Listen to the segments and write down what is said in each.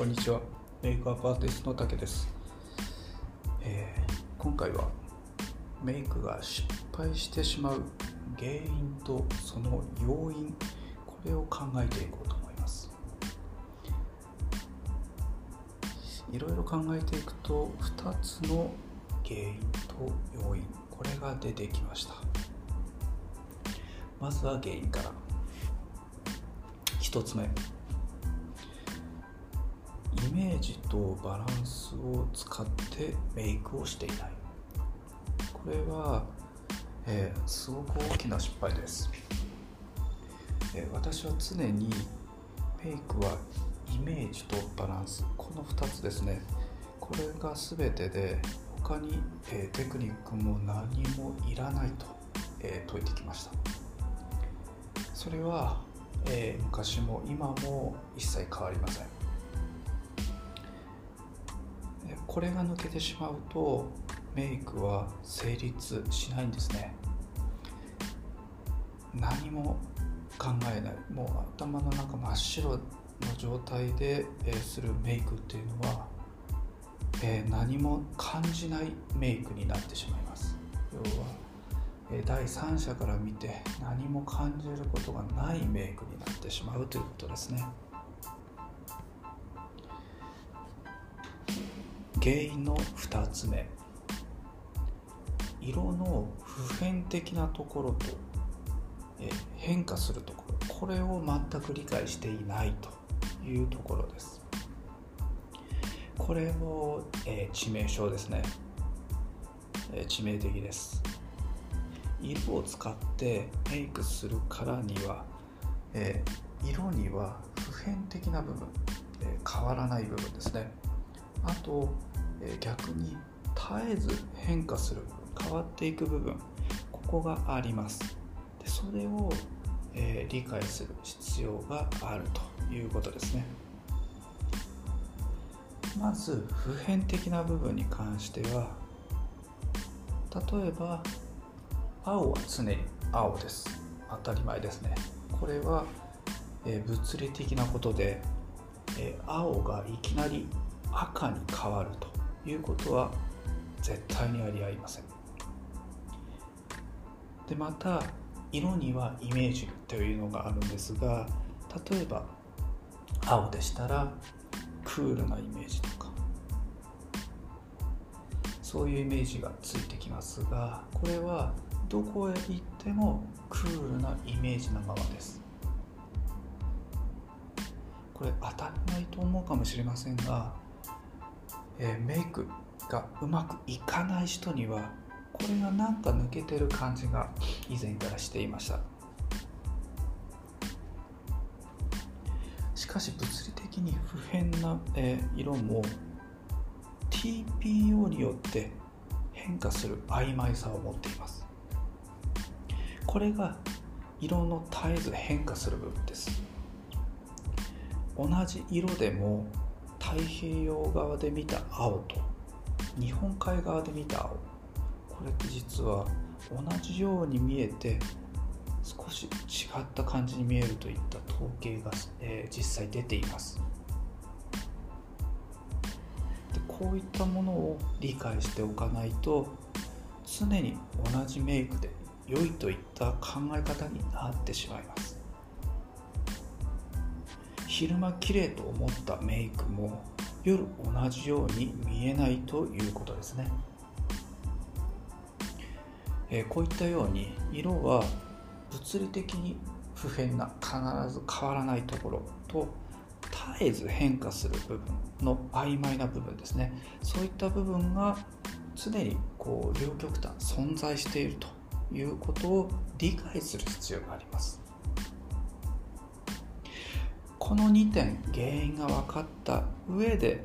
こんにちは。メイクアップアーティストの竹です、えー今回はメイクが失敗してしまう原因とその要因これを考えていこうと思います。いろいろ考えていくと2つの原因と要因これが出てきました。まずは原因から。1つ目。イメージとバランスを使ってメイクをしていない。これは、えーすごく大きな失敗です、えー私は常にメイクはイメージとバランスこの2つですね。これが全てで他に、えーテクニックも何もいらないと、えー説いてきました。それは、え昔も今も一切変わりません。これが抜けてしまうとメイクは成立しないんですね。何も考えない。もう頭の中真っ白の状態で、えするメイクっていうのは、え何も感じないメイクになってしまいます。要は、え第三者から見て何も感じることがないメイクになってしまうということですね。原因の2つ目。色の普遍的なところと変化するところ。これを全く理解していないというところです。これも、え致命傷ですね、致命的です。色を使ってメイクするからには、え色には普遍的な部分、え変わらない部分ですね。あと、え逆に絶えず変化する変わっていく部分ここがあります。でそれを、え理解する必要があるということですね。まず普遍的な部分に関しては例えば青は常に青です。当たり前ですね。これは、え物理的なことで、え青がいきなり赤に変わると。いうことは絶対にありありません。でまた色にはイメージというのがあるんですが例えば青でしたらクールなイメージとか。そういうイメージがついてきますがこれはどこへ行ってもクールなイメージなままです。これ当たり前と思うかもしれませんが、えーメイクがうまくいかない人にはこれがなんか抜けてる感じが以前からしていました。しかし物理的に不変な、えー色も TPO によって変化する曖昧さを持っています。これが色の絶えず変化する部分です。同じ色でも太平洋側で見た青と日本海側で見た青。これって実は同じように見えて少し違った感じに見えるといった統計が、えー実際出ています。でこういったものを理解しておかないと常に同じメイクで良いといった考え方になってしまいます。昼間綺麗と思ったメイクも夜同じように見えないということですね、えーこういったように色は物理的に不変な必ず変わらないところと絶えず変化する部分の曖昧な部分ですね。そういった部分が常にこう両極端存在しているということを理解する必要があります。この2点原因が分かった上で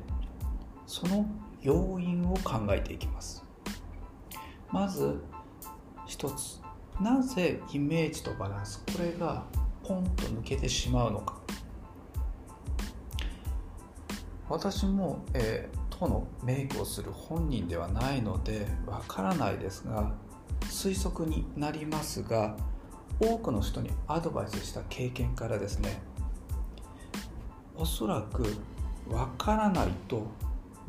その要因を考えていきます。まず一つなぜイメージとバランスこれがポンと抜けてしまうのか。私も、えー当のメイクをする本人ではないのでわからないですが推測になりますが多くの人にアドバイスした経験からですねおそらくわからないと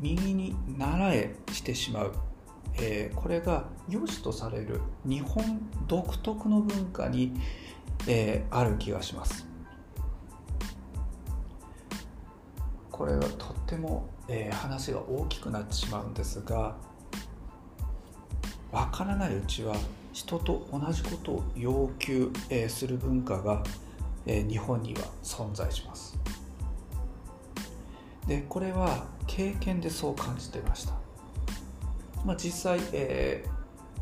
右に習えしてしまう、えー、これが良しとされる日本独特の文化に、えー、ある気がします。これはとっても、えー、話が大きくなってしまうんですがわからないうちは人と同じことを要求、えー、する文化が、えー、日本には存在します。でこれは経験でそう感じてました、まあ、実際、え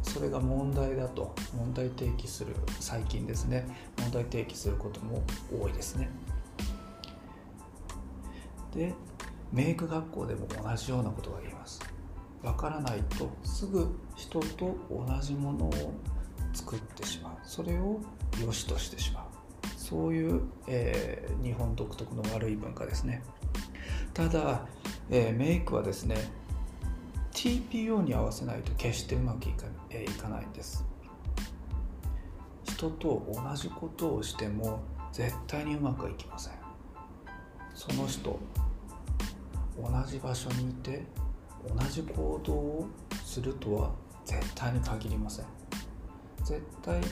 ー、それが問題だと問題提起する最近ですね。問題提起することも多いですね。でメイク学校でも同じようなことが言えます。わからないとすぐ人と同じものを作ってしまう。それを良しとしてしまう。そういう、えー、日本独特の悪い文化ですね。ただ、えー、メイクはですね TPO に合わせないと決してうまくいか,、えー、いかないんです。人と同じことをしても絶対にうまくいきません。その人同じ場所にいて同じ行動をするとは絶対に限りません。絶対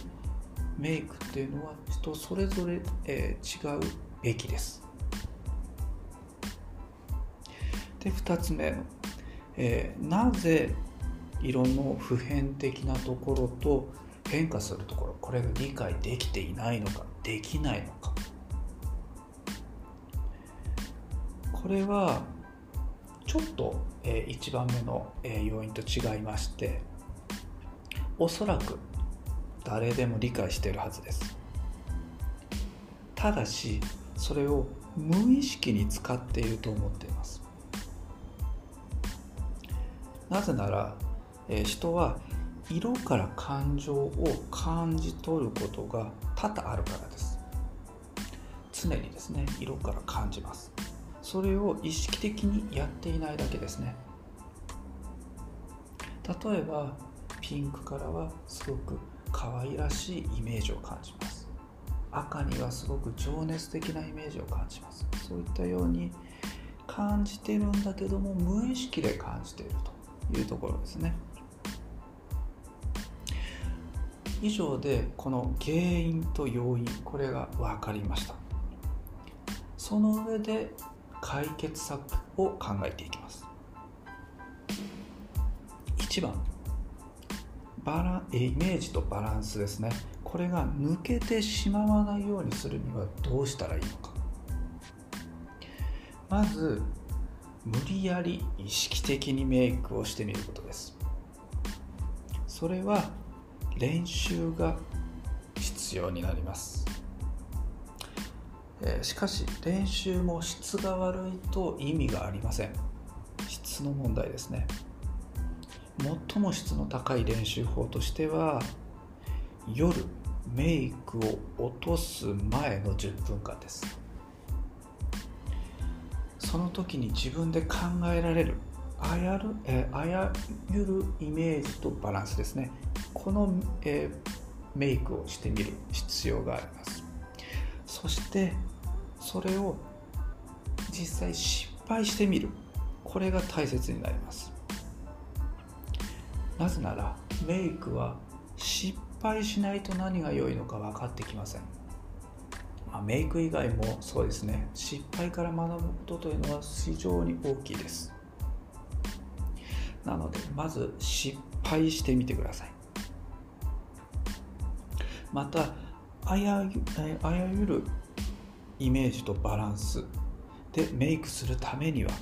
メイクっていうのは人それぞれ、えー、違うべきです。で2つ目、えー、なぜ色の普遍的なところと変化するところこれが理解できていないのかできないのか。これはちょっと、えー、1番目の、えー、要因と違いましておそらく誰でも理解しているはずです。ただしそれを無意識に使っていると思っています。なぜなら、えー、人は色から感情を感じ取ることが多々あるからです。常にですね色から感じます。それを意識的にやっていないだけですね。例えばピンクからはすごく可愛らしいイメージを感じます。赤にはすごく情熱的なイメージを感じます。そういったように感じてるんだけども無意識で感じていると。いうところですね。以上でこの原因と要因これが分かりました。その上で解決策を考えていきます。1番バライメージとバランスですね。これが抜けてしまわないようにするにはどうしたらいいのか。まず無理やり意識的にメイクをしてみることです。それは練習が必要になります。しかし練習も質が悪いと意味がありません。質の問題ですね。最も質の高い練習法としては夜メイクを落とす前の10分間です。その時に自分で考えられるあやる、えあやゆるイメージとバランスですね。この、えメイクをしてみる必要があります。そしてそれを実際失敗してみる。これが大切になります。なぜならメイクは失敗しないと何が良いのか分かってきません、まあ、メイク以外もそうですね。失敗から学ぶことというのは非常に大きいです。なのでまず失敗してみてください。またあやあやゆるイメージとバランス。でメイクするためには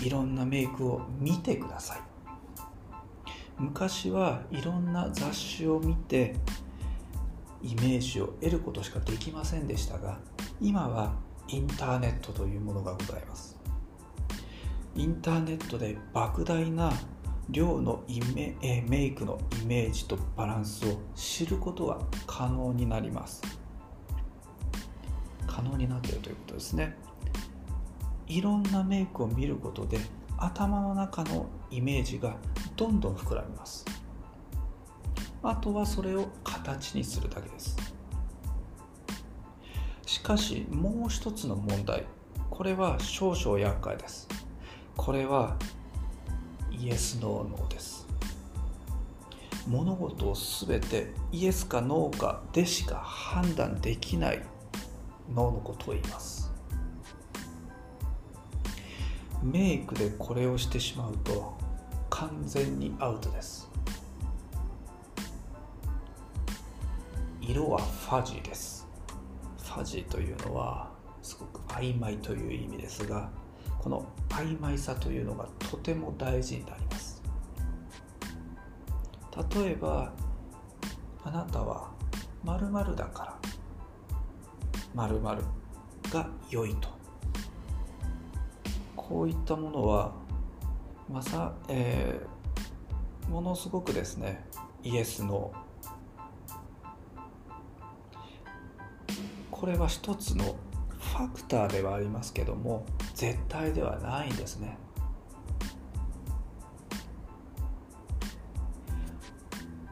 いろんなメイクを見てください。昔はいろんな雑誌を見てイメージを得ることしかできませんでしたが今はインターネットというものがございます。インターネットで莫大な量のイメメイクのイメージとバランスを知ることが可能になります。可能になっているということですね。いろんなメイクを見ることで頭の中のイメージがどんどん膨らみます。あとはそれを形にするだけです。しかしもう一つの問題。これは少々厄介です。これはイエス・ノー・ノーです。物事を全てイエスかノーかでしか判断できない脳のことを言います。メイクでこれをしてしまうと完全にアウトです。色はファジーです。ファジーというのはすごく曖昧という意味ですがこの曖昧さというのがとても大事になります。例えばあなたは〇〇だから〇〇が良いと。こういったものはまさ、えー、ものすごくですねイエスのこれは一つのファクターではありますけども絶対ではないんですね。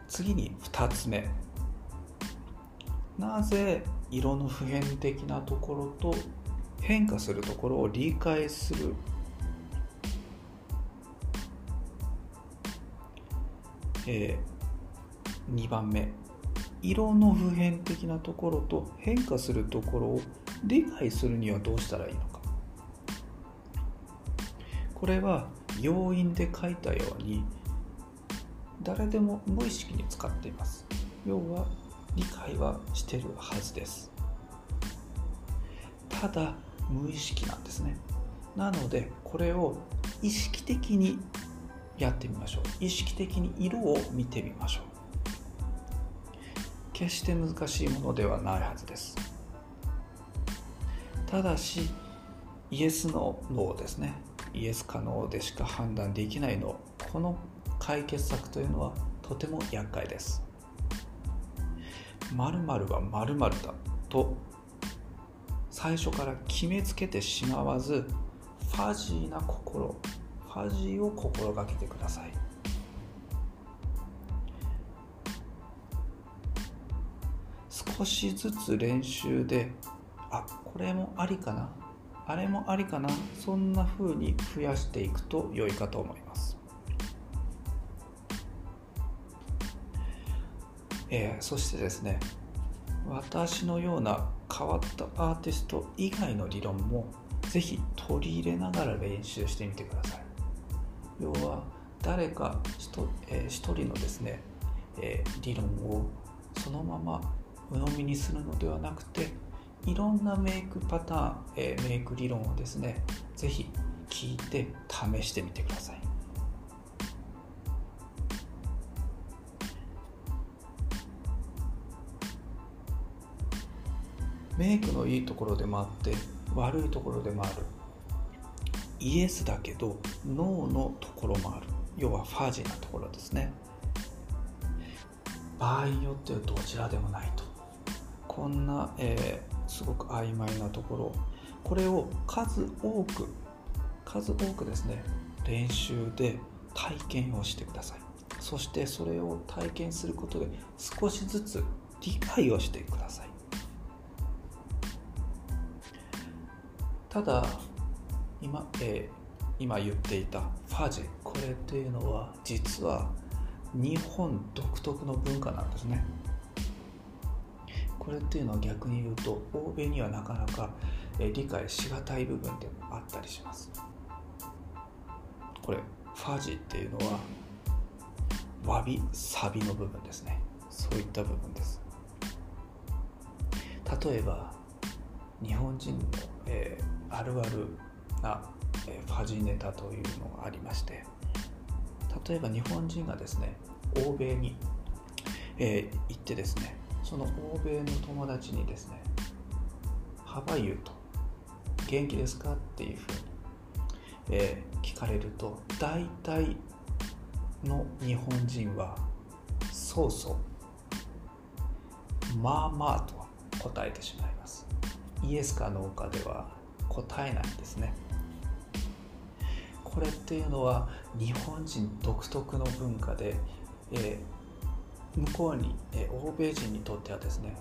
次に2つ目。なぜ色の普遍的なところと変化するところを理解する？えー、2番目。色の普遍的なところと変化するところを理解するにはどうしたらいいのか。これは要因で書いたように誰でも無意識に使っています。要は理解はしてるはずです。ただ無意識なんですね。なのでこれを意識的にやってみましょう。意識的に色を見てみましょう。決して難しいものではないはずです。ただしイエスのノーですね。イエスかノーでしか判断できないのこの解決策というのはとても厄介です。〇〇は〇〇だと最初から決めつけてしまわずファジーな心ファジーを心がけてください。少しずつ練習であこれもありかな。あれもありかな。そんな風に増やしていくと良いかと思います、えー、そしてですね私のような変わったアーティスト以外の理論もぜひ取り入れながら練習してみてください。要は誰か一,、えー、一人のですね、えー、理論をそのまま鵜呑みにするのではなくていろんなメイクパターン、えー、メイク理論をですねぜひ聞いて試してみてください。メイクのいいところでもあって悪いところでもある。イエスだけどノーのところもある。要はファージーなところですね。場合によってはどちらでもない。こんな、えー、すごく曖昧なところ。これを数多く数多くですね練習で体験をしてください。そしてそれを体験することで少しずつ理解をしてください。ただ今,、えー、今言っていたファジこれっていうのは実は日本独特の文化なんですね。これっていうのは逆に言うと欧米にはなかなか理解しがたい部分でもあったりします。これファジっていうのはわびサビの部分ですね。そういった部分です。例えば日本人の、えーあるあるな、えファジネタというのがありまして例えば日本人がですね欧米に、えー、行ってですねその欧米の友達にですね「ハバユと元気ですか?」っていうふうに、えー、聞かれると大体の日本人は「そうそう」「まあまあ」と答えてしまいますイエスかノーかでは答えないんですねこれっていうのは日本人独特の文化で、えー、向こうに、え、欧米人にとってはですね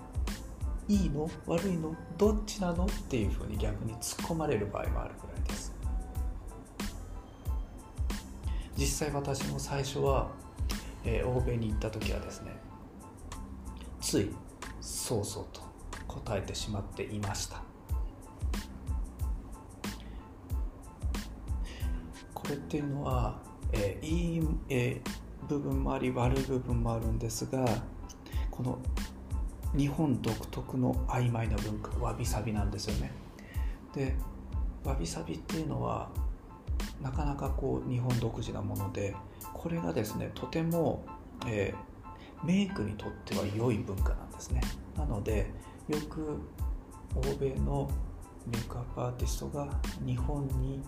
いいの？悪いの？どっちなの？っていうふうに逆に突っ込まれる場合もあるぐらいです。実際私も最初は、えー、欧米に行った時はですねついそうそうと答えてしまっていました。これっていうのは、えー、いい、えー、部分もあり悪い部分もあるんですがこの日本独特の曖昧な文化わびさびなんですよね。でわびさびっていうのはなかなかこう日本独自なものでこれがですねとても、えー、メイクにとっては良い文化なんですね。なのでよく欧米のメイクアップアーティストが日本に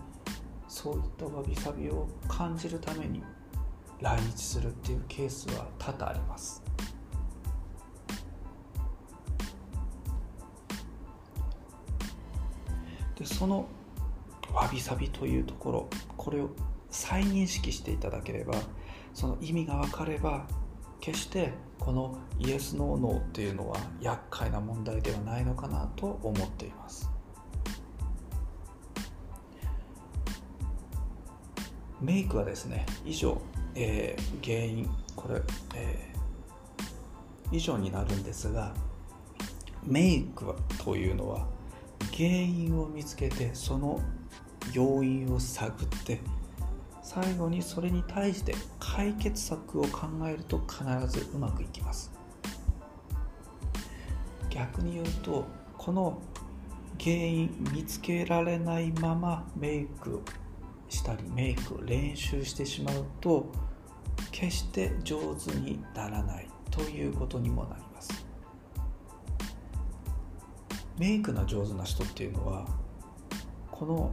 そういったわびさびを感じるために来日するっていうケースは多々あります。でそのわびさびというところこれを再認識していただければその意味が分かれば決してこのイエス・ノー・ノーっていうのは厄介な問題ではないのかなと思っています。メイクはですね以上、えー、原因これ、えー、以上になるんですがメイクというのは原因を見つけてその要因を探って最後にそれに対して解決策を考えると必ずうまくいきます。逆に言うとこの原因見つけられないままメイクしたりメイクを練習してしまうと決して上手にならないということにもなります。メイクが上手な人っていうのはこの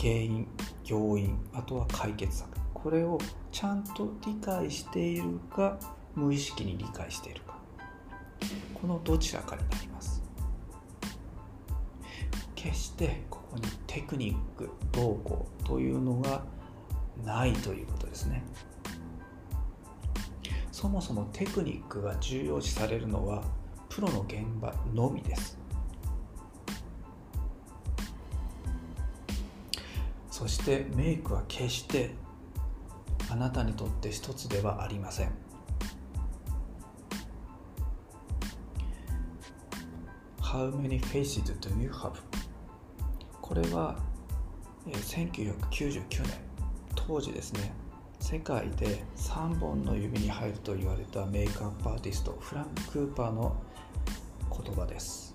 原因要因あとは解決策これをちゃんと理解しているか無意識に理解しているかこのどちらかになります。決してここにテクニックどうこうというのがないということですね。そもそもテクニックが重要視されるのはプロの現場のみです。そしてメイクは決してあなたにとって一つではありません。How many faces do you have? これは1999年。当時ですね。世界で3本の指に入ると言われたメイクアップアーティストフランク・クーパーの言葉です。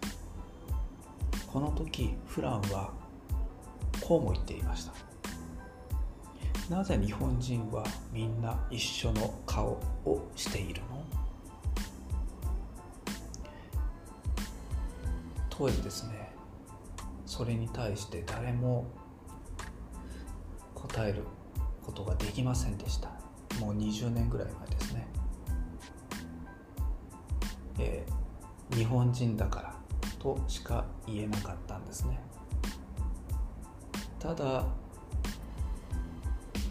この時フランはこうも言っていました。なぜ日本人はみんな一緒の顔をしているの？当時ですねそれに対して誰も答えることができませんでした。もう20年ぐらい前ですね、えー、日本人だからとしか言えなかったんですね。ただ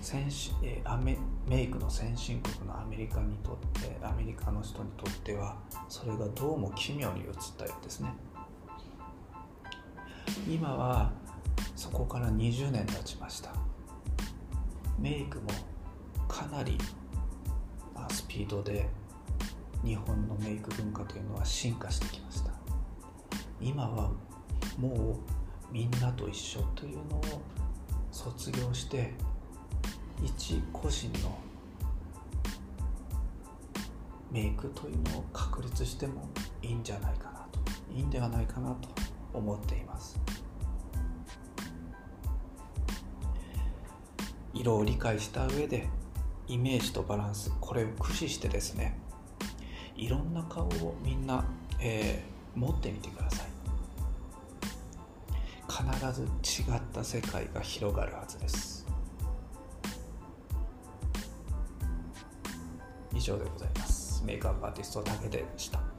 先えー、アメメイクの先進国のアメリカにとってアメリカの人にとってはそれがどうも奇妙に映ったようですね。今はそこから20年経ちました。メイクもかなりスピードで日本のメイク文化というのは進化してきました。今はもうみんなと一緒というのを卒業して一個人のメイクというのを確立してもいいんじゃないかなと。いいんではないかなと。思っています。色を理解した上でイメージとバランスこれを駆使してですねいろんな顔をみんな、えー、持ってみてください。必ず違った世界が広がるはずです。以上でございます。メイクアップアーティストだけでした。